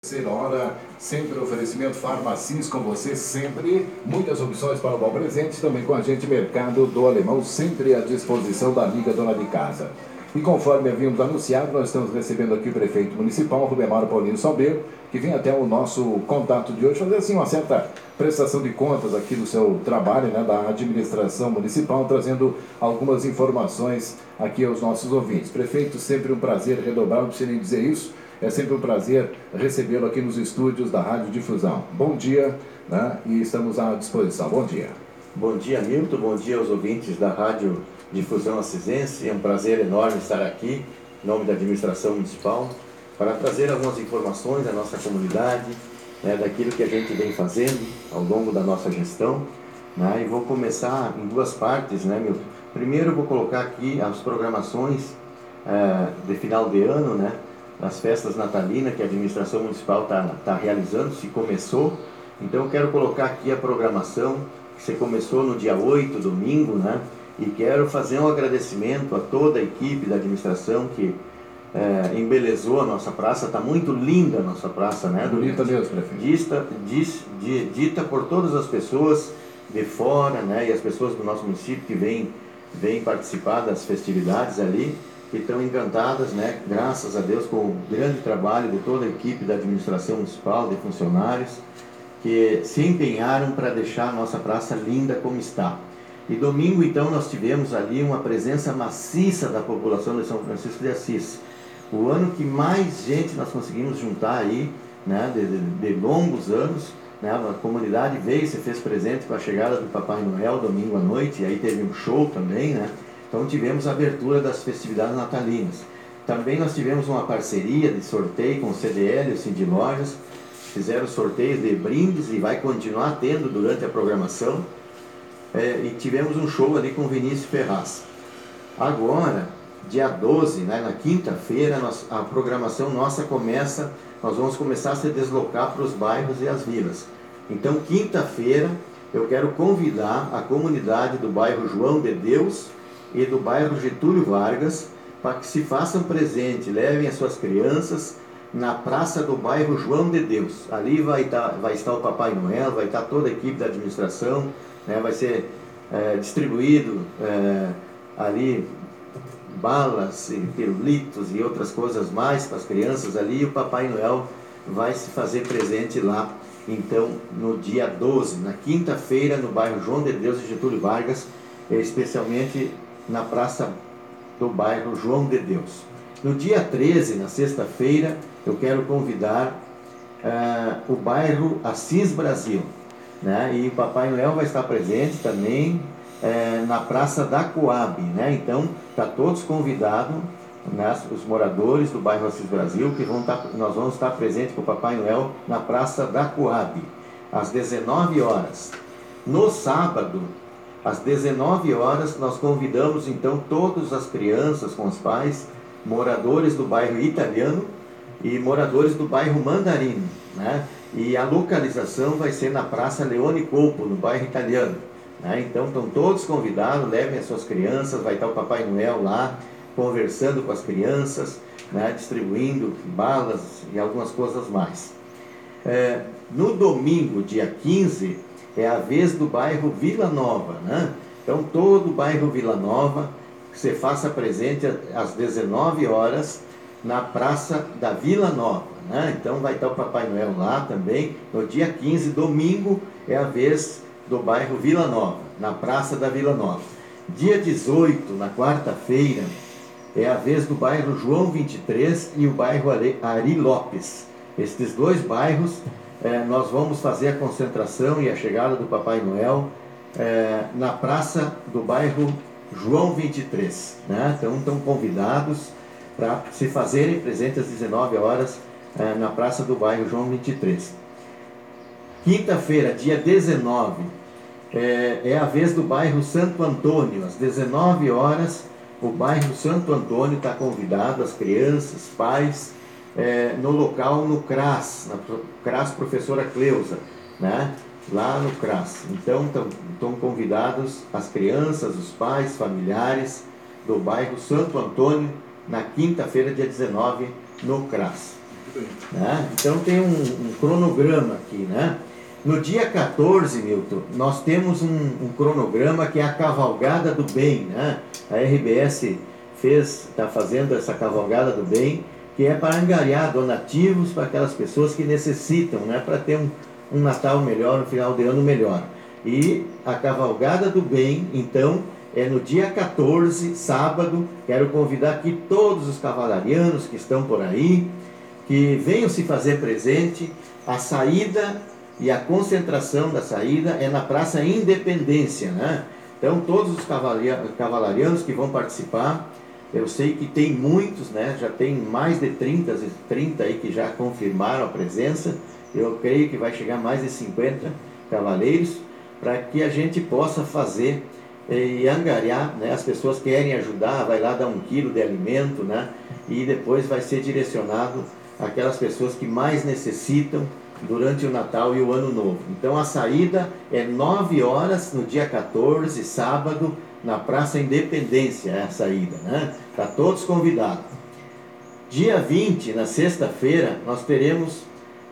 Terceira hora, sempre oferecimento farmacis com você, sempre muitas opções para o bom presente, também com a gente Mercado do Alemão, sempre à disposição da amiga dona de casa. E conforme havíamos anunciado, nós estamos recebendo aqui o prefeito municipal, Rubemaro Paulino Salbeiro, que vem até o nosso contato de hoje, fazer assim uma certa prestação de contas aqui do seu trabalho, né, da administração municipal, trazendo algumas informações aqui aos nossos ouvintes. Prefeito, sempre um prazer redobrar, não precisa nem dizer isso, é sempre um prazer recebê-lo aqui nos estúdios da Rádio Difusão. Bom dia, né? E estamos à disposição. Bom dia. Bom dia, Milton. Bom dia aos ouvintes da Rádio Difusão Assisense. É um prazer enorme estar aqui, em nome da administração municipal, para trazer algumas informações da nossa comunidade, né, daquilo que a gente vem fazendo ao longo da nossa gestão. Né, e vou começar em duas partes, né, Milton? Primeiro, vou colocar aqui as programações é, de final de ano, né? Nas festas natalinas que a administração municipal está tá realizando, se começou. Então eu quero colocar aqui a programação, que você começou no dia 8, domingo, né? E quero fazer um agradecimento a toda a equipe da administração que é, embelezou a nossa praça, está muito linda a nossa praça, né? Bonita mesmo, prefeito. Dita, diz, dita por todas as pessoas de fora, né? E as pessoas do nosso município que vêm, vêm participar das festividades ali que estão encantadas, né, graças a Deus, com o grande trabalho de toda a equipe da administração municipal, de funcionários, que se empenharam para deixar a nossa praça linda como está. E domingo, então, nós tivemos ali uma presença maciça da população de São Francisco de Assis. O ano que mais gente nós conseguimos juntar aí, né, de, de, de longos anos, né, a comunidade veio, se fez presente com a chegada do Papai Noel domingo à noite, e aí teve um show também, né? Então tivemos a abertura das festividades natalinas. Também nós tivemos uma parceria de sorteio com o CDL e o Cindy Lojas, fizeram sorteios de brindes e vai continuar tendo durante a programação. É, e tivemos um show ali com o Vinícius Ferraz. Agora, dia 12, né, na quinta-feira, a programação nossa começa, nós vamos começar a se deslocar para os bairros e as vilas. Então, quinta-feira, eu quero convidar a comunidade do bairro João de Deus e do bairro Getúlio Vargas para que se façam presente, levem as suas crianças na praça do bairro João de Deus. Ali vai estar, vai estar o Papai Noel, vai estar toda a equipe da administração, né? vai ser é, distribuído é, ali balas e pirulitos e outras coisas mais para as crianças ali. E o Papai Noel vai se fazer presente lá, então, no dia 12, na quinta-feira, no bairro João de Deus e Getúlio Vargas, especialmente na praça do bairro João de Deus. No dia 13, na sexta-feira, eu quero convidar uh, o bairro Assis Brasil. Né? E o Papai Noel vai estar presente também uh, na Praça da Coab. Né? Então, está todos convidados, né? os moradores do bairro Assis Brasil, que vão tá, nós vamos estar presentes com o Papai Noel na Praça da Coab, às 19 horas. No sábado, às 19 horas, nós convidamos então todas as crianças com os pais, moradores do bairro Italiano e moradores do bairro Mandarino. Né? E a localização vai ser na Praça Leone Colpo, no bairro Italiano. Né? Então estão todos convidados, levem as suas crianças, vai estar o Papai Noel lá, conversando com as crianças, né? distribuindo balas e algumas coisas mais. É, no domingo, dia 15, é a vez do bairro Vila Nova, né? Então todo o bairro Vila Nova, você faça presente às 19 horas na Praça da Vila Nova, né? Então vai estar o Papai Noel lá também. No dia 15, domingo, é a vez do bairro Vila Nova, na Praça da Vila Nova. Dia 18, na quarta-feira, é a vez do bairro João 23 e o bairro Ari Lopes. Estes dois bairros é, nós vamos fazer a concentração e a chegada do Papai Noel é, na praça do bairro João 23. Né? Então estão convidados para se fazerem presentes às 19 horas é, na praça do bairro João 23. Quinta-feira, dia 19, é, é a vez do bairro Santo Antônio, às 19 horas. O bairro Santo Antônio está convidado, as crianças, pais, é, no local no CRAS, na CRAS Professora Cleusa, né? lá no CRAS. Então estão convidados as crianças, os pais, familiares do bairro Santo Antônio, na quinta-feira, dia 19, no CRAS. Né? Então tem um, um, cronograma aqui, né? No dia 14, Milton, nós temos um, um, cronograma que é a cavalgada do bem, né? A RBS fez, está fazendo essa cavalgada do bem, que é para angariar donativos para aquelas pessoas que necessitam, né? Para ter um, um Natal melhor, um final de ano melhor. E a cavalgada do bem, então, é no dia 14, sábado. Quero convidar aqui todos os cavalarianos que estão por aí, que venham se fazer presente. A saída e a concentração da saída é na Praça Independência, né? Então, todos os cavalarianos que vão participar, eu sei que tem muitos, né? Já tem mais de 30, 30 aí que já confirmaram a presença. Eu creio que vai chegar mais de 50 cavaleiros para que a gente possa fazer eh, e angariar, né? As pessoas querem ajudar, vai lá dar um quilo de alimento, né? E depois vai ser direcionado àquelas pessoas que mais necessitam durante o Natal e o Ano Novo. Então a saída é 9 horas no dia 14, sábado, na Praça Independência, é a saída, né? Tá todos convidados. Dia 20, na sexta-feira, nós teremos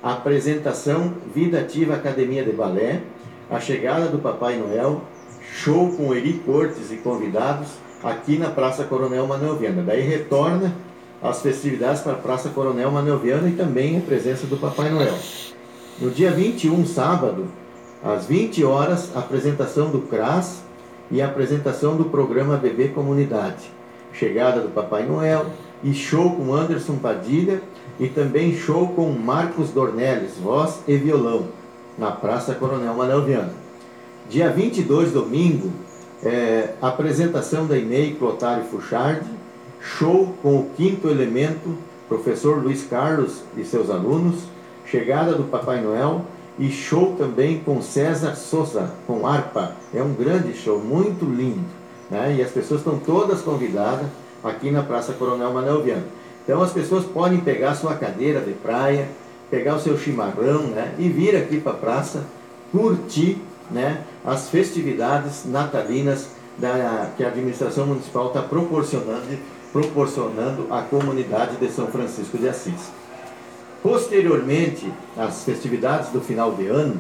a apresentação Vida Ativa Academia de Balé, a chegada do Papai Noel, show com Eri Cortes e convidados aqui na Praça Coronel Manuel Viana. Daí retorna as festividades para a Praça Coronel Manuel Viana e também a presença do Papai Noel. No dia 21, sábado, às 20 horas, apresentação do CRAS e apresentação do programa Bebê Comunidade. Chegada do Papai Noel e show com Anderson Padilha e também show com Marcos Dornelles, voz e violão, na Praça Coronel Manuel Viana. Dia 22, domingo, é, apresentação da Inei Clotário Fuchard, show com o quinto elemento, professor Luiz Carlos e seus alunos, chegada do Papai Noel e show também com César Souza, com harpa. É um grande show, muito lindo. Né? E as pessoas estão todas convidadas aqui na Praça Coronel Manuel Viana. Então as pessoas podem pegar sua cadeira de praia, pegar o seu chimarrão né? e vir aqui para a praça curtir né? as festividades natalinas da, que a administração municipal está proporcionando, proporcionando à comunidade de São Francisco de Assis. Posteriormente às festividades do final de ano,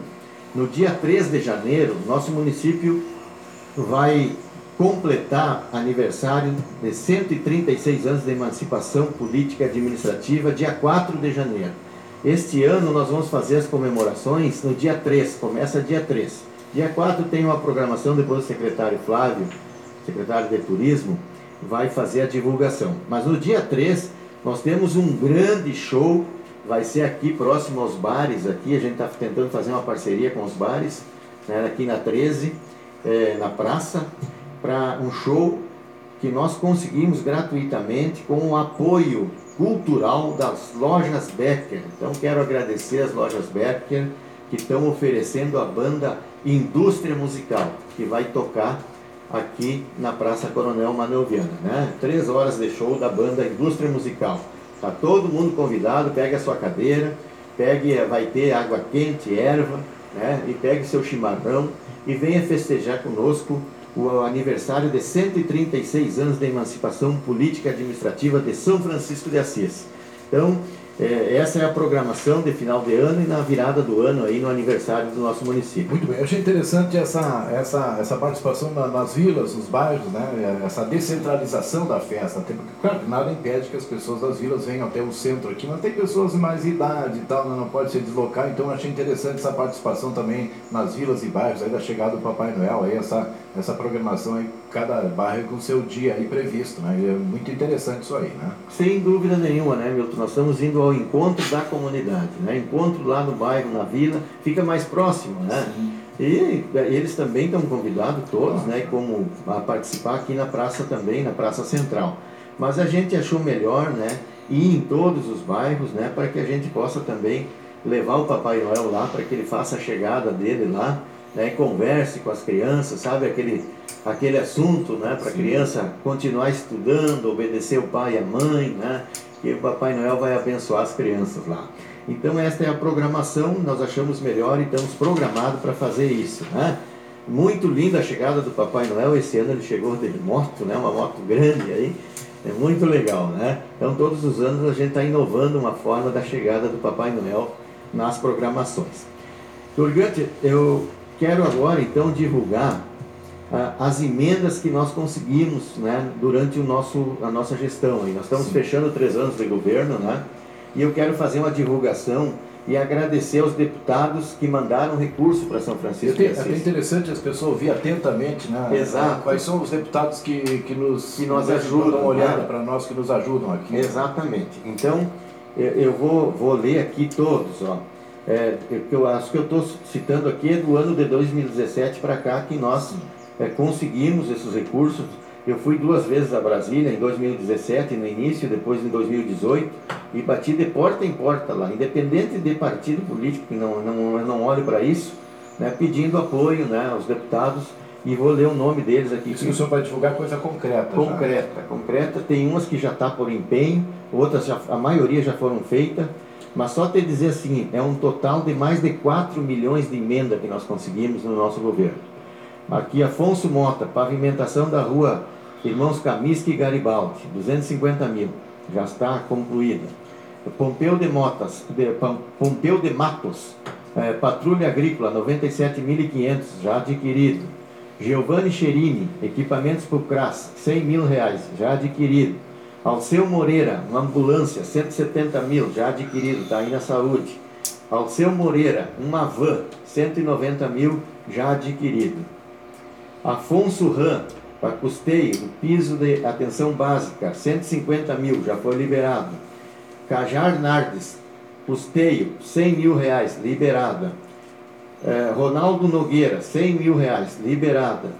no dia 3 de janeiro, nosso município vai completar aniversário de 136 anos de emancipação política e administrativa, dia 4 de janeiro. Este ano nós vamos fazer as comemorações no dia 3, começa dia 3. Dia 4 tem uma programação, depois o secretário Flávio, secretário de Turismo, vai fazer a divulgação. Mas no dia 3 nós temos um grande show vai ser aqui próximo aos bares, aqui a gente está tentando fazer uma parceria com os bares, né, aqui na 13, é, na praça, para um show que nós conseguimos gratuitamente com o apoio cultural das lojas Becker. Então quero agradecer as lojas Becker que estão oferecendo a banda Indústria Musical, que vai tocar aqui na Praça Coronel Manuel Viana. Né? Três horas de show da banda Indústria Musical. Está todo mundo convidado, pegue a sua cadeira, pegue, vai ter água quente, erva, né? e pegue seu chimarrão e venha festejar conosco o aniversário de 136 anos da emancipação política administrativa de São Francisco de Assis. Então, é, essa é a programação de final de ano e na virada do ano aí no aniversário do nosso município. Muito bem, eu achei interessante essa, essa, essa participação na, nas vilas, nos bairros, né? essa descentralização da festa. Tem, claro nada impede que as pessoas das vilas venham até o centro aqui, mas tem pessoas de mais idade e tal, né? não pode se deslocar, então achei interessante essa participação também nas vilas e bairros, aí da chegada do Papai Noel, aí essa, essa programação aí, cada bairro com seu dia aí previsto, né? É muito interessante isso aí, né? Sem dúvida nenhuma, né, Milton? Nós estamos indo ao encontro da comunidade, né? Encontro lá no bairro, na vila, fica mais próximo, né? Sim. E eles também estão convidados todos, né, como a participar aqui na praça também, na praça central. Mas a gente achou melhor, né, ir em todos os bairros, né, para que a gente possa também levar o Papai Noel lá, para que ele faça a chegada dele lá, né, converse com as crianças, sabe, aquele, aquele assunto, né, para a criança continuar estudando, obedecer o pai e a mãe, né, que o Papai Noel vai abençoar as crianças lá. Então esta é a programação, nós achamos melhor e estamos programados para fazer isso, né? Muito linda a chegada do Papai Noel, esse ano ele chegou de moto, né, uma moto grande aí, É muito legal, né? Então, todos os anos a gente está inovando uma forma da chegada do Papai Noel nas programações. Turgante, eu quero agora então divulgar ah, as emendas que nós conseguimos né, durante o nosso, a nossa gestão. Aí. Nós estamos Sim. fechando três anos de governo, né? E eu quero fazer uma divulgação e agradecer aos deputados que mandaram recurso para São Francisco. É até interessante as pessoas ouvir atentamente, né? Exato. Quais são os deputados que, que nos que nos ajudam, dão uma olhada né? para nós que nos ajudam aqui. Exatamente. Então eu vou, vou ler aqui todos, ó. É, eu acho que eu estou citando aqui é do ano de 2017 para cá que nós é, conseguimos esses recursos. Eu fui duas vezes a Brasília, em 2017 no início, depois em 2018, e bati de porta em porta lá, independente de partido político, que não, não, não olho para isso, né, pedindo apoio né, aos deputados, e vou ler o nome deles aqui. Isso que o senhor vai divulgar coisa concreta. Concreta, já. concreta. Tem umas que já está por empenho, outras já, a maioria já foram feitas, mas só te dizer assim, é um total de mais de 4 milhões de emenda que nós conseguimos no nosso governo. Aqui, Afonso Mota, pavimentação da rua Irmãos Camisque e Garibaldi, 250 mil, já está concluída. Pompeu de Motas, de, Pompeu de Matos, é, Patrulha Agrícola, 97.500, já adquirido. Giovanni Cherini, equipamentos para o CRAS, 100 mil reais, já adquirido. Alceu Moreira, uma ambulância, 170 mil, já adquirido, está aí na saúde. Alceu Moreira, uma van, 190 mil, já adquirido. Afonso Ram, para custeio, o piso de atenção básica, 150 mil, já foi liberado. Cajar Nardes, custeio, 100 mil reais, liberada. É, Ronaldo Nogueira, 100 mil reais, liberada.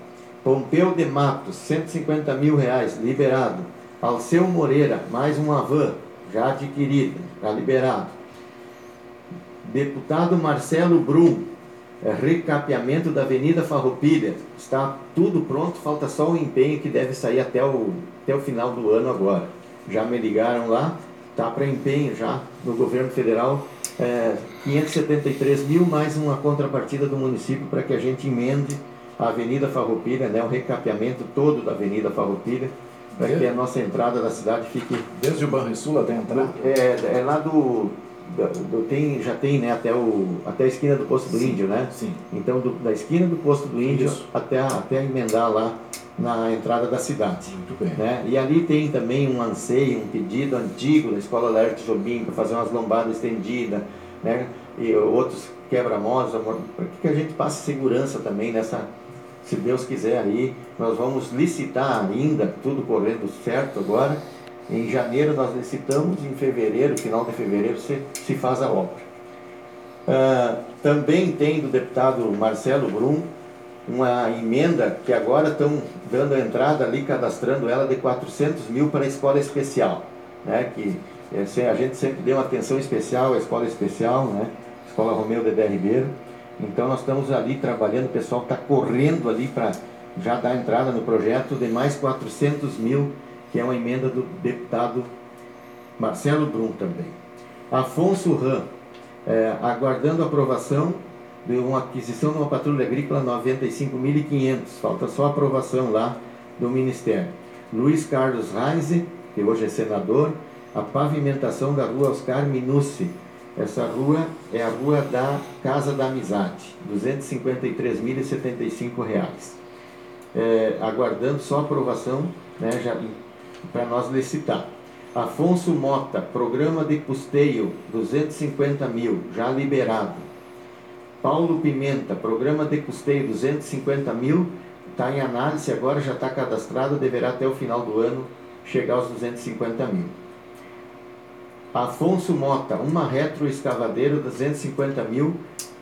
Pompeu de Matos, 150 mil reais, liberado. Alceu Moreira, mais uma van, já adquirida, já liberado. Deputado Marcelo Brum, é, recapeamento da Avenida Farroupilha. Está tudo pronto, falta só o empenho que deve sair até o, até o final do ano agora. Já me ligaram lá, está para empenho já no governo federal. É, 573 mil mais uma contrapartida do município para que a gente emende a Avenida Farroupilha, né, o recapeamento todo da Avenida Farroupilha, para que a nossa entrada da cidade fique... Desde o Banrisul até a entrada? É, é lá do do, tem, já tem né, até, o, até a esquina do posto do sim, índio, né? Sim. Então, do, da esquina do posto do índio até, até emendar lá na entrada da cidade. Muito bem. Né? E ali tem também um anseio, um pedido antigo da Escola Lerto Jobim para fazer umas lombadas estendidas, né? E outros quebra-molas, para que a gente passe segurança também nessa, se Deus quiser aí, nós vamos licitar ainda, tudo correndo certo agora, em janeiro nós licitamos, em fevereiro, final de fevereiro, se, se faz a obra. Uh, também tem do deputado Marcelo Brum uma emenda que agora estão dando a entrada ali, cadastrando ela de 400 mil para a escola especial, né? que é, a gente sempre deu uma atenção especial à escola especial, né? Escola Romeu de Ribeiro. Então nós estamos ali trabalhando, o pessoal está correndo ali para já dar entrada no projeto de mais 400 mil que é uma emenda do deputado Marcelo Brum também. Afonso Ram, é, aguardando aprovação de uma aquisição de uma patrulha agrícola 95.500, falta só aprovação lá do Ministério. Luiz Carlos Reise, que hoje é senador, a pavimentação da rua Oscar Minucci. Essa rua é a rua da Casa da Amizade, R$ 253.075. É, aguardando só aprovação, né, para nós licitar. Afonso Mota, programa de custeio, 250 mil, já liberado. Paulo Pimenta, programa de custeio, 250 mil, está em análise, agora já está cadastrado, deverá até o final do ano chegar aos 250 mil. Afonso Mota, uma retroescavadeira, 250 mil,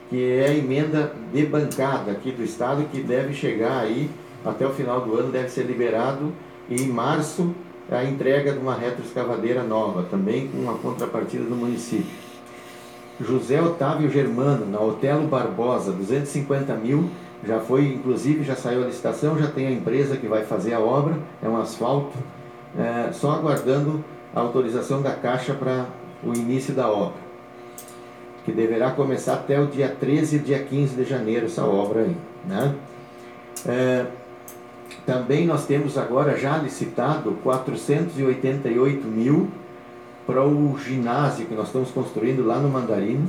que é a emenda de bancada aqui do Estado, que deve chegar aí até o final do ano, deve ser liberado e em março a entrega de uma retroescavadeira nova, também com uma contrapartida do município. José Otávio Germano, na Otelo Barbosa, 250 mil, já foi, inclusive, já saiu a licitação, já tem a empresa que vai fazer a obra, é um asfalto, é, só aguardando a autorização da Caixa para o início da obra, que deverá começar até o dia 13 e dia 15 de janeiro, essa obra aí. Né? É, Também nós temos agora já licitado 488 mil para o ginásio que nós estamos construindo lá no Mandarino.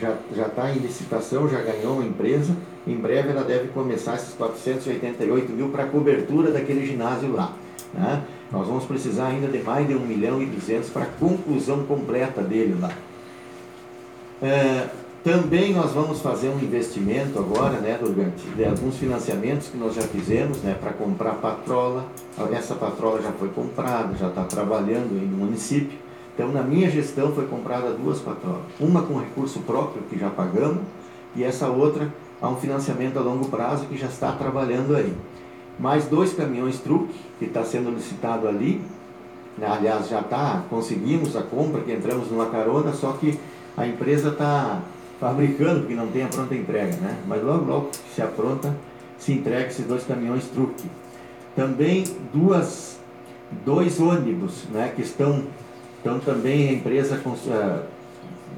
Já está em licitação, já ganhou uma empresa. Em breve ela deve começar esses 488 mil para a cobertura daquele ginásio lá. Né? Nós vamos precisar ainda de mais de 1 milhão e 200 para a conclusão completa dele lá. É, também nós vamos fazer um investimento agora, né, Durgante, de alguns financiamentos que nós já fizemos, né, para comprar patrola. Essa patrola já foi comprada, já está trabalhando no município. Então, na minha gestão foi comprada duas patrolas. Uma com recurso próprio, que já pagamos, e essa outra a um financiamento a longo prazo, que já está trabalhando aí. Mais dois caminhões truque, que está sendo licitado ali. Aliás, já está, conseguimos a compra, que entramos numa carona, só que a empresa está fabricando, porque não tem a pronta entrega, né? Mas logo, logo que se apronta, se entrega esses dois caminhões truque. Também duas, dois ônibus, né? Que estão, estão também a empresa uh,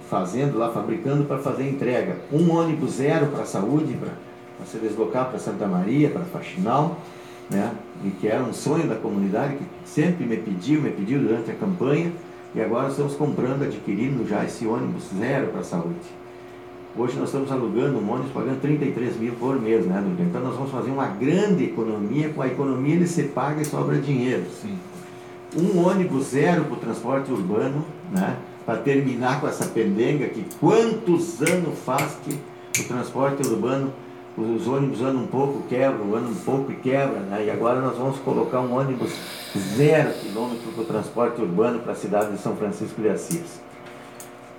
fazendo lá, fabricando para fazer entrega. Um ônibus zero para a saúde, para se deslocar para Santa Maria, para Faxinal, né? E que era um sonho da comunidade, que sempre me pediu, me pediu durante a campanha, e agora estamos comprando, adquirindo já esse ônibus zero para a saúde. Hoje nós estamos alugando um ônibus pagando 33 mil por mês, né, Dudu? Então nós vamos fazer uma grande economia, com a economia ele se paga e sobra dinheiro. Sim. Um ônibus zero para o transporte urbano, né? Para terminar com essa pendenga que quantos anos faz que o transporte urbano, os ônibus andam um pouco, quebram, andam um pouco e quebram, né? E agora nós vamos colocar um ônibus zero quilômetro para o transporte urbano para a cidade de São Francisco de Assis.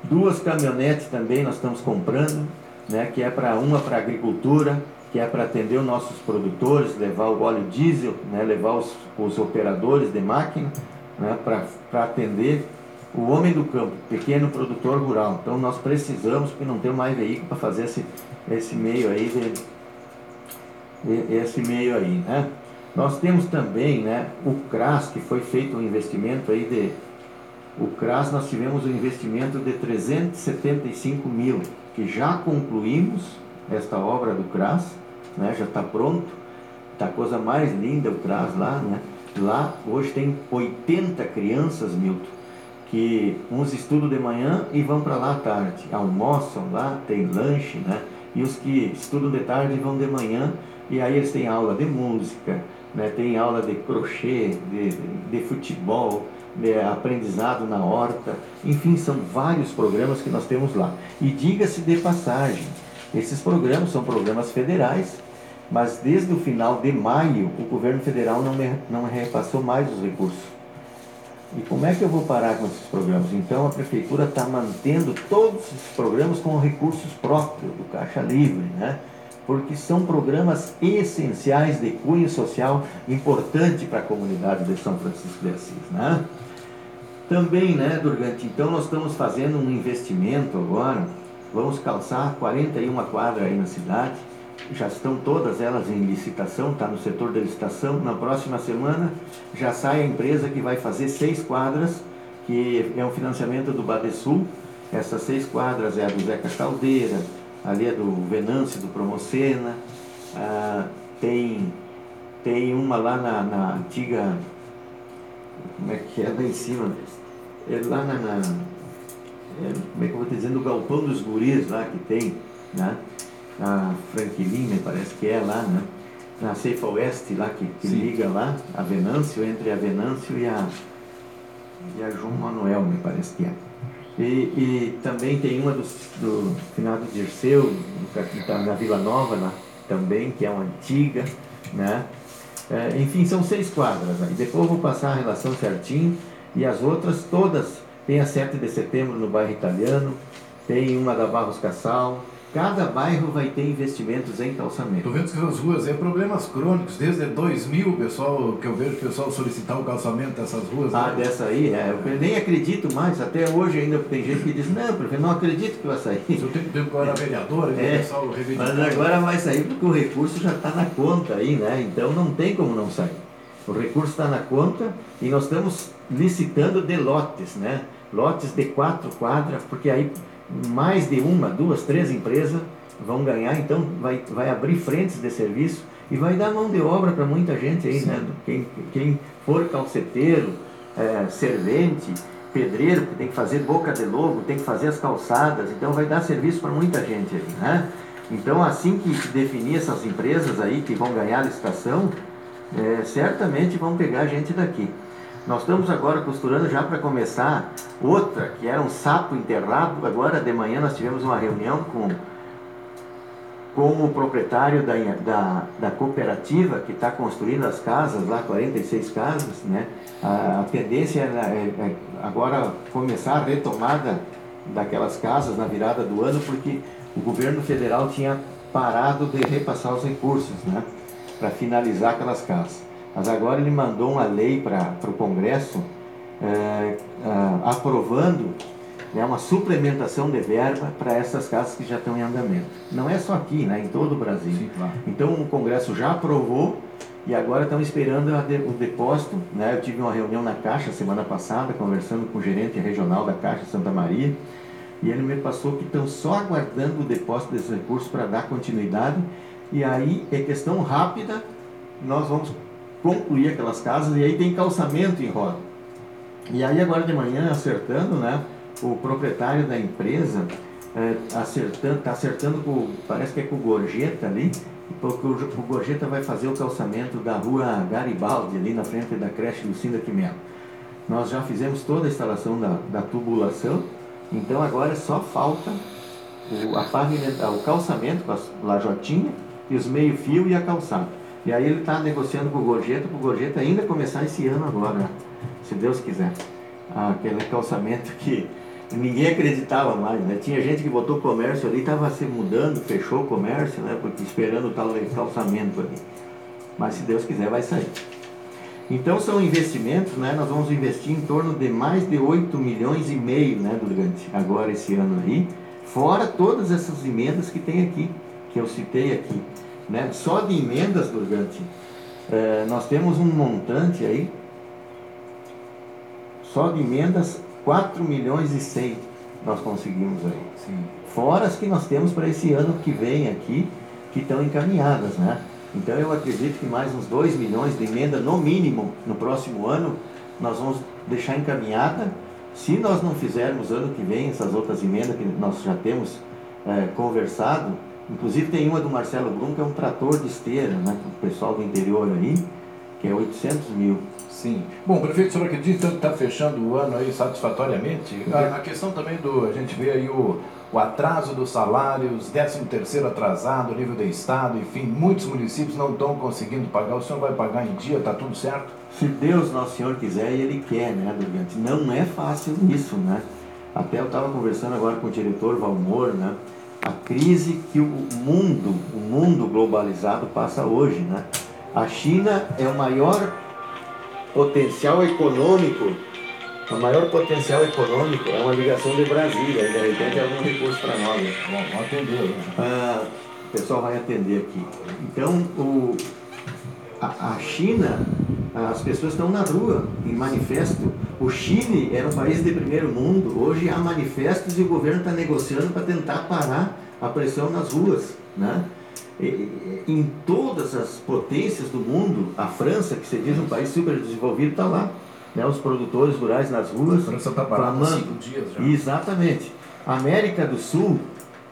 Duas caminhonetes também nós estamos comprando, né, que é para uma para agricultura, que é para atender os nossos produtores, levar o óleo diesel, né, levar os, os operadores de máquina, né, para atender o homem do campo, pequeno produtor rural. Então nós precisamos, porque não temos mais veículo para fazer esse, esse meio aí de, esse meio aí, né? Nós temos também, né, o CRAS, que foi feito um investimento aí de o CRAS nós tivemos um investimento de 375 mil, que já concluímos esta obra do CRAS, né, já está pronto, está a coisa mais linda o CRAS lá, né? Lá hoje tem 80 crianças, Milton, que uns estudam de manhã e vão para lá à tarde, almoçam lá, tem lanche, né? E os que estudam de tarde vão de manhã e aí eles têm aula de música, né? tem aula de crochê, de, de futebol, é, aprendizado na horta, enfim, são vários programas que nós temos lá. E diga-se de passagem, esses programas são programas federais, mas desde o final de maio o governo federal não, não repassou mais os recursos. E como é que eu vou parar com esses programas? Então a prefeitura está mantendo todos esses programas com recursos próprios do Caixa Livre, né? Porque são programas essenciais de cunho social importante para a comunidade de São Francisco de Assis. Né? Também, né, Durgante, então nós estamos fazendo um investimento agora, vamos calçar 41 quadras aí na cidade, já estão todas elas em licitação, está no setor de licitação. Na próxima semana já sai a empresa que vai fazer seis quadras, que é um financiamento do Badesul. Essas seis quadras é a do Zeca Caldeira, ali é do Venâncio, do Promocena, ah, tem, tem uma lá na, na antiga, como é que é, lá em cima, é lá na, na é, como é que eu vou te dizendo, o galpão dos guris lá que tem, né? A Franquilin, me parece que é lá, né? Na Ceifa Oeste lá, que, que liga lá, a Venâncio, entre a Venâncio e a, e a João Manuel, me parece que é. E, e também tem uma do, do Dirceu, que está na Vila Nova lá, também, que é uma antiga, né? É, enfim, são seis quadras. Depois eu vou passar a relação certinho e as outras todas. Tem a 7 de setembro no bairro italiano, tem uma da Barros Cassal, Cada bairro vai ter investimentos em calçamento. Estou vendo que as ruas é problemas crônicos. Desde 2000, pessoal, que eu vejo o pessoal solicitar o calçamento dessas ruas. Ah, né? dessa aí, é. Eu nem acredito mais. Até hoje ainda tem gente que diz, não, porque não acredito que vai sair. Se eu tenho tempo que eu era vereador, é, o pessoal Mas agora vai sair porque o recurso já está na conta aí, né? Então não tem como não sair. O recurso está na conta e nós estamos licitando de lotes, né? Lotes de quatro quadras, porque aí mais de uma, duas, três empresas vão ganhar, então vai, vai abrir frentes de serviço e vai dar mão de obra para muita gente aí, né? Quem, quem for calceteiro, é, servente, pedreiro, que tem que fazer boca de lobo, tem que fazer as calçadas, então vai dar serviço para muita gente aí, né? Então, assim que definir essas empresas aí que vão ganhar a licitação, é, certamente vão pegar gente daqui. Nós estamos agora costurando já para começar outra, que era um sapo enterrado. Agora de manhã nós tivemos uma reunião com, com o proprietário da, da, da cooperativa que está construindo as casas, lá 46 casas. Né? A, a tendência é, é, agora começar a retomada daquelas casas na virada do ano, porque o governo federal tinha parado de repassar os recursos né, para finalizar aquelas casas. Mas agora ele mandou uma lei para o Congresso é, é, aprovando né, uma suplementação de verba para essas casas que já estão em andamento. Não é só aqui, né, em todo o Brasil. Sim, claro. Então o Congresso já aprovou e agora estão esperando o depósito. Né? Eu tive uma reunião na Caixa semana passada, conversando com o gerente regional da Caixa Santa Maria. E ele me passou que estão só aguardando o depósito desses recursos para dar continuidade. E aí é questão rápida, nós vamos concluir aquelas casas e aí tem calçamento em roda. E aí agora de manhã, acertando, né? O proprietário da empresa é, acertando, está acertando com, parece que é com o Gorjeta ali, porque o, o Gorjeta vai fazer o calçamento da rua Garibaldi, ali na frente da creche Lucinda Quimelo. Nós já fizemos toda a instalação da, da tubulação, então agora só falta o, a pavimenta, o calçamento com a lajotinha e os meio-fio e a calçada. E aí ele está negociando com o Gorjeta, para o Gorjeta ainda começar esse ano agora, se Deus quiser. Aquele calçamento que ninguém acreditava mais, né? Tinha gente que botou comércio ali, estava se mudando, fechou o comércio, né? Porque esperando o tal calçamento ali. Mas se Deus quiser vai sair. Então são investimentos, né? Nós vamos investir em torno de mais de 8 milhões e meio, né, durante agora esse ano aí, fora todas essas emendas que tem aqui, que eu citei aqui. Né? Só de emendas, Durgante, é, nós temos um montante aí, só de emendas, 4 milhões e 100 nós conseguimos aí. Sim. Fora as que nós temos para esse ano que vem aqui, que estão encaminhadas, né? Então eu acredito que mais uns 2 milhões de emenda, no mínimo, no próximo ano, nós vamos deixar encaminhada. Se nós não fizermos ano que vem essas outras emendas que nós já temos é, conversado, Inclusive tem uma do Marcelo Brum, que é um trator de esteira, né? O pessoal do interior aí, que é 800 mil. Sim. Bom, prefeito, o senhor acredita que está fechando o ano aí satisfatoriamente? A, a, questão também do, a gente vê aí o, o atraso dos salários, 13 terceiro atrasado, nível de estado, enfim, muitos municípios não estão conseguindo pagar. O senhor vai pagar em dia, está tudo certo? Se Deus Nosso Senhor quiser e Ele quer, né, Durgante? Não é fácil isso, né? Até eu estava conversando agora com o diretor Valmor, né? A crise que o mundo, o mundo globalizado passa hoje, né? A China é o maior potencial econômico, o maior potencial econômico é uma ligação de Brasília, de repente é algum recurso para nós. Né? Bom, vamos atender. Né? Ah, o pessoal vai atender aqui. Então, o, a, a China as pessoas estão na rua, em manifesto. O Chile era um país de primeiro mundo, hoje há manifestos e o governo está negociando para tentar parar a pressão nas ruas. Né? E, em todas as potências do mundo, a França, que se diz um país super desenvolvido, está lá. Né? Os produtores rurais nas ruas. A França está parada cinco dias já. Exatamente. A América do Sul,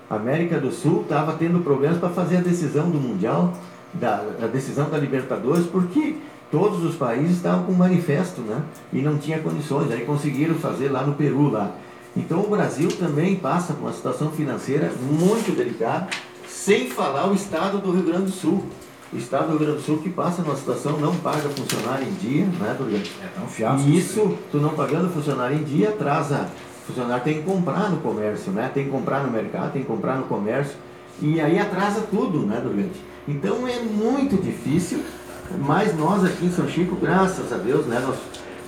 a América do Sul estava tendo problemas para fazer a decisão do Mundial, da, a decisão da Libertadores, porque todos os países estavam com um manifesto, né? E não tinha condições, aí conseguiram fazer lá no Peru lá. Então o Brasil também passa por uma situação financeira muito delicada, sem falar o estado do Rio Grande do Sul. O estado do Rio Grande do Sul que passa numa situação, não paga funcionário em dia, né, Durgante? É tão fiasco. E isso, tu não pagando funcionário em dia, atrasa. O funcionário tem que comprar no comércio, né? Tem que comprar no mercado, tem que comprar no comércio. E aí atrasa tudo, né, Durgante? Então é muito difícil mas nós aqui em São Chico, graças a Deus, né, nós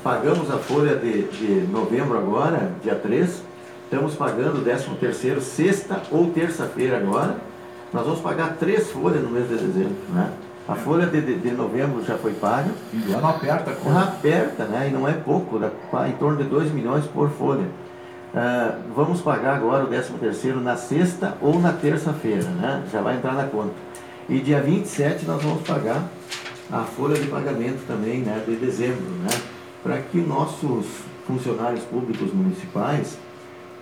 pagamos a folha de, de novembro agora, dia 3, estamos pagando o 13 terceiro sexta ou terça-feira agora. Nós vamos pagar três folhas no mês de dezembro, né? A folha de, de, de novembro já foi paga. E o ano aperta a conta. Aperta, né? E não é pouco, dá em torno de 2 milhões por folha. Uh, vamos pagar agora o 13 terceiro na sexta ou na terça-feira, né? Já vai entrar na conta. E dia 27 nós vamos pagar a folha de pagamento também, né, de dezembro, né? Para que nossos funcionários públicos municipais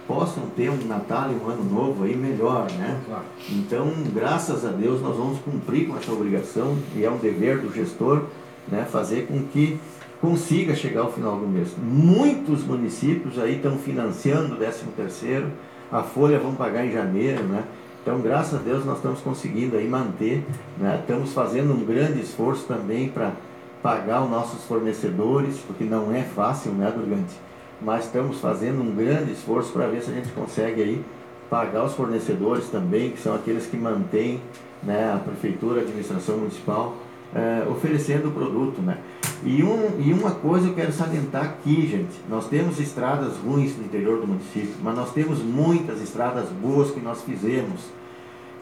possam ter um Natal e um Ano Novo aí melhor, né? Claro. Então, graças a Deus, nós vamos cumprir com essa obrigação e é um dever do gestor, né, fazer com que consiga chegar ao final do mês. Muitos municípios aí estão financiando o 13 terceiro, a folha vão pagar em janeiro, né? Então, graças a Deus, nós estamos conseguindo aí manter, né? estamos fazendo um grande esforço também para pagar os nossos fornecedores, porque não é fácil, né, Durgante? Mas estamos fazendo um grande esforço para ver se a gente consegue aí pagar os fornecedores também, que são aqueles que mantêm né, a prefeitura, a administração municipal, é, oferecendo o produto, né? E, um, e uma coisa eu quero salientar aqui, gente, nós temos estradas ruins no interior do município, mas nós temos muitas estradas boas que nós fizemos.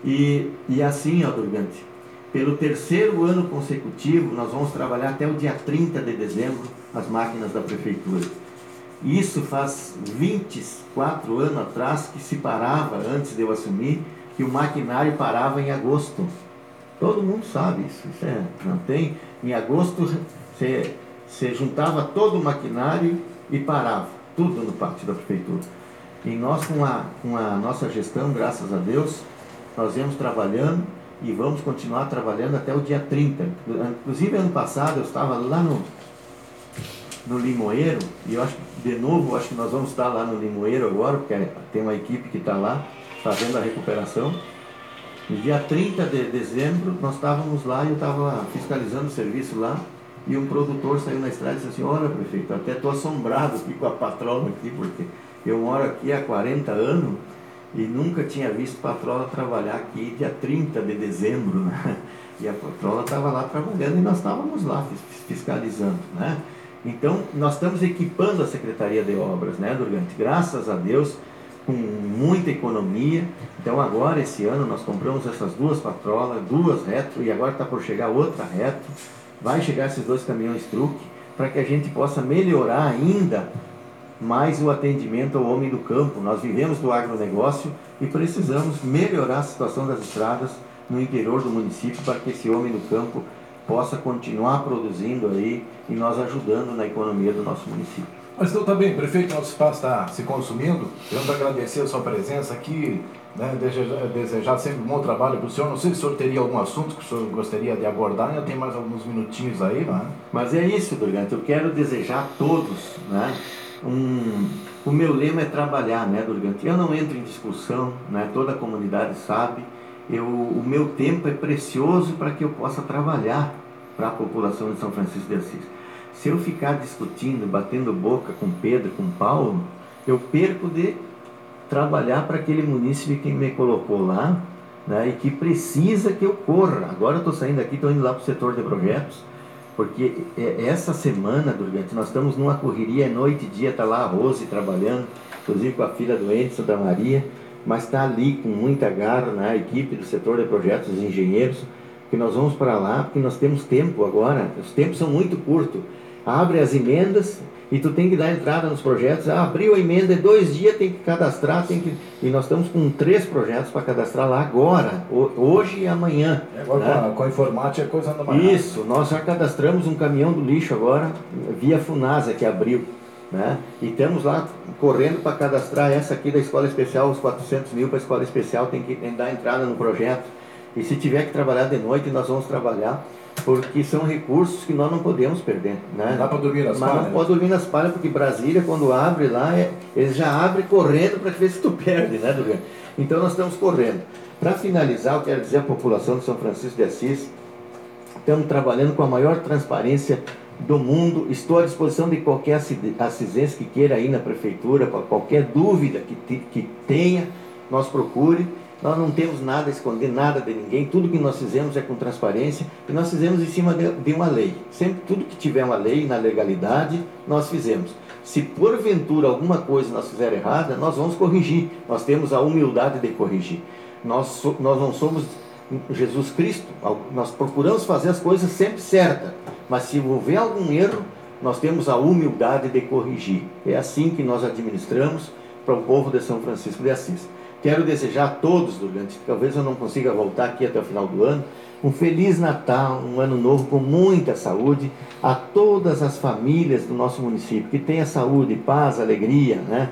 E, e assim, ó, Durgante, pelo terceiro ano consecutivo, nós vamos trabalhar até o dia 30 de dezembro as máquinas da prefeitura. Isso faz 24 anos atrás que se parava, antes de eu assumir, que o maquinário parava em agosto. Todo mundo sabe isso. isso é, não tem. Em agosto você, juntava todo o maquinário e parava, tudo no pátio da prefeitura. E nós, com a, com a nossa gestão, graças a Deus, nós viemos trabalhando e vamos continuar trabalhando até o dia 30. Inclusive, ano passado, eu estava lá no, no Limoeiro, e eu acho de novo, acho que nós vamos estar lá no Limoeiro agora, porque tem uma equipe que está lá fazendo a recuperação. No dia 30 de dezembro, nós estávamos lá e eu estava fiscalizando o serviço lá. E um produtor saiu na estrada e disse assim: Olha, prefeito, até estou assombrado aqui com a patrola aqui, porque eu moro aqui há 40 anos e nunca tinha visto patrola trabalhar aqui dia 30 de dezembro. Né? E a patrola estava lá trabalhando e nós estávamos lá fiscalizando. Né? Então, nós estamos equipando a Secretaria de Obras, né, Durgante? Graças a Deus com muita economia. Então agora, esse ano, nós compramos essas duas patrolas, duas retro, e agora está por chegar outra retro. Vai chegar esses dois caminhões truque, para que a gente possa melhorar ainda mais o atendimento ao homem do campo. Nós vivemos do agronegócio e precisamos melhorar a situação das estradas no interior do município para que esse homem do campo possa continuar produzindo aí e nós ajudando na economia do nosso município. Mas então também, tá prefeito, nosso espaço está se consumindo. Queremos agradecer a sua presença aqui, né, desejar, desejar sempre um bom trabalho para o senhor. Não sei se o senhor teria algum assunto que o senhor gostaria de abordar, ainda tem mais alguns minutinhos aí, não é? Mas é isso, Durgante, eu quero desejar a todos, né? Um, o meu lema é trabalhar, né, Durgante? Eu não entro em discussão, né? Toda a comunidade sabe. Eu, o meu tempo é precioso para que eu possa trabalhar para a população de São Francisco de Assis. Se eu ficar discutindo, batendo boca com Pedro, com Paulo, eu perco de trabalhar para aquele munícipe que me colocou lá né, e que precisa que eu corra. Agora eu estou saindo aqui, estou indo lá para o setor de projetos, porque é, essa semana, Durgante, nós estamos numa correria, é noite e dia, está lá a Rose trabalhando, inclusive com a filha doente, Santa Maria, mas está ali com muita garra, né, a equipe do setor de projetos, os engenheiros, que nós vamos para lá, porque nós temos tempo agora, os tempos são muito curtos abre as emendas e tu tem que dar entrada nos projetos. Ah, abriu a emenda, em dois dias tem que cadastrar, tem que... e nós estamos com três projetos para cadastrar lá agora, hoje e amanhã. É, agora né? com, a, com a informática é coisa normal. Isso, nós já cadastramos um caminhão do lixo agora, via Funasa, que abriu. Né? E estamos lá correndo para cadastrar essa aqui da escola especial, os 400 mil para a escola especial, tem que dar entrada no projeto. E se tiver que trabalhar de noite, nós vamos trabalhar porque são recursos que nós não podemos perder. Né? Não dá para dormir nas Mas palhas? não pode dormir nas palhas, porque Brasília, quando abre lá, é, eles já abrem correndo para ver se tu perde, né, Dugan? Então nós estamos correndo. Para finalizar, eu quero dizer à população de São Francisco de Assis, estamos trabalhando com a maior transparência do mundo. Estou à disposição de qualquer assisense que queira ir na prefeitura, para qualquer dúvida que, que tenha, nós procure. Nós não temos nada a esconder, nada de ninguém. Tudo que nós fizemos é com transparência e nós fizemos em cima de, de uma lei. Sempre tudo que tiver uma lei na legalidade, nós fizemos. Se porventura alguma coisa nós fizer errada, nós vamos corrigir. Nós temos a humildade de corrigir. Nós, nós não somos Jesus Cristo. Nós procuramos fazer as coisas sempre certas. Mas se houver algum erro, nós temos a humildade de corrigir. É assim que nós administramos para o povo de São Francisco de Assis. Quero desejar a todos, durante, talvez eu não consiga voltar aqui até o final do ano, um feliz Natal, um ano novo com muita saúde a todas as famílias do nosso município, que tenha saúde, paz, alegria, né?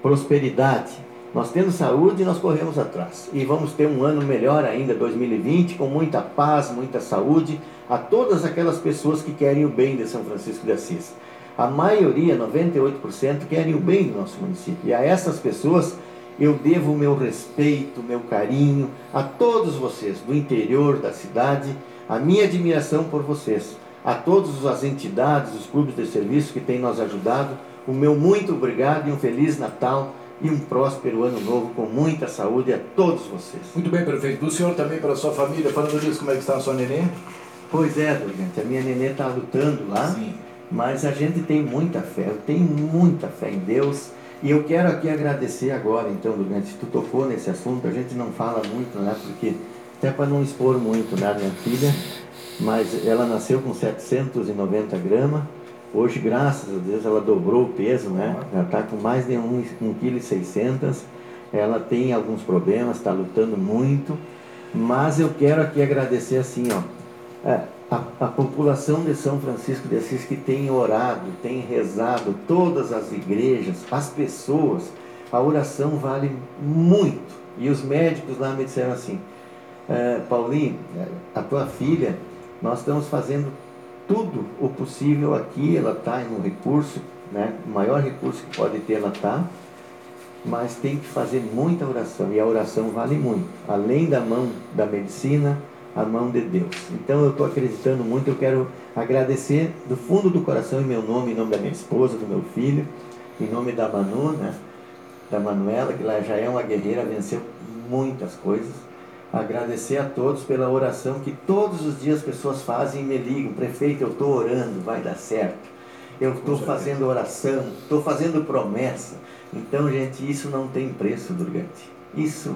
prosperidade. Nós tendo saúde, nós corremos atrás. E vamos ter um ano melhor ainda, 2020, com muita paz, muita saúde, a todas aquelas pessoas que querem o bem de São Francisco de Assis. A maioria, 98%, querem o bem do nosso município. E a essas pessoas eu devo o meu respeito, meu carinho a todos vocês do interior da cidade, a minha admiração por vocês, a todas as entidades, os clubes de serviço que têm nos ajudado, o meu muito obrigado e um feliz Natal e um próspero ano novo com muita saúde a todos vocês. Muito bem, prefeito. Do senhor também para a sua família, falando disso, como é que está a sua neném? Pois é, gente, a minha neném está lutando lá, Sim. mas a gente tem muita fé, eu tenho muita fé em Deus e eu quero aqui agradecer agora, então, Durante, tu tocou nesse assunto, a gente não fala muito, né? Porque, até para não expor muito, né, minha filha, mas ela nasceu com 790 gramas, hoje, graças a Deus, ela dobrou o peso, né? Já está com mais de 1,6 kg, ela tem alguns problemas, está lutando muito, mas eu quero aqui agradecer assim, ó, é, a, a, população de São Francisco de Assis que tem orado, tem rezado, todas as igrejas, as pessoas, a oração vale muito. E os médicos lá me disseram assim, é, Paulinho, a tua filha, nós estamos fazendo tudo o possível aqui, ela está no recurso, né? o maior recurso que pode ter ela está, mas tem que fazer muita oração, e a oração vale muito, além da mão da medicina, a mão de Deus. Então eu estou acreditando muito, eu quero agradecer do fundo do coração em meu nome, em nome da minha esposa, do meu filho, em nome da Manu, né? da Manuela, que lá já é uma guerreira, venceu muitas coisas. Agradecer a todos pela oração que todos os dias as pessoas fazem e me ligam, prefeito, eu estou orando, vai dar certo. Eu estou fazendo oração, estou fazendo promessa. Então, gente, isso não tem preço, Durgante. Isso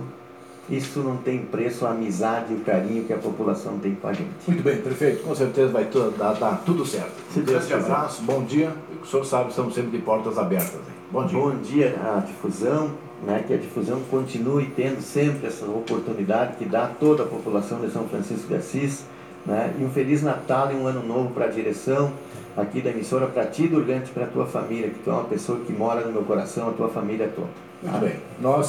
isso não tem preço, a amizade e o carinho que a população tem com a gente. Muito bem, prefeito, com certeza vai dar, dar tudo certo. Se um grande abraço, bom dia. O senhor sabe, estamos sempre de portas abertas. Hein? Bom dia. Bom dia à difusão, né, que a difusão continue tendo sempre essa oportunidade que dá a toda a população de São Francisco de Assis. Né, e um Feliz Natal e um Ano Novo para a direção aqui da emissora, para ti, Durgante, para a tua família, que tu é uma pessoa que mora no meu coração, a tua família toda. Muito bem. Nós